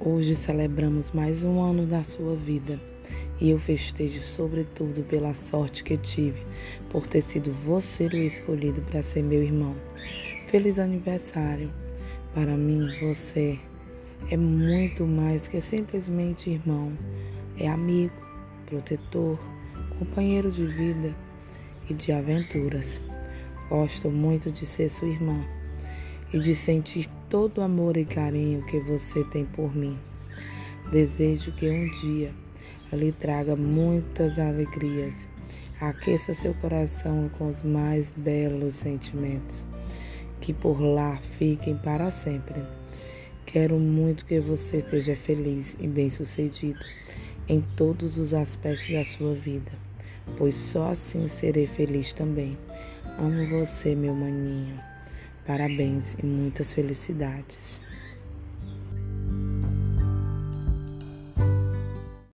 Hoje celebramos mais um ano da sua vida e eu festejo sobretudo pela sorte que tive por ter sido você o escolhido para ser meu irmão. Feliz aniversário! Para mim, você é muito mais que simplesmente irmão. É amigo, protetor, companheiro de vida e de aventuras. Gosto muito de ser sua irmã e de sentir todo o amor e carinho que você tem por mim. Desejo que um dia lhe traga muitas alegrias, aqueça seu coração com os mais belos sentimentos, que por lá fiquem para sempre. Quero muito que você seja feliz e bem-sucedido em todos os aspectos da sua vida, pois só assim serei feliz também. Amo você, meu maninho. Parabéns e muitas felicidades.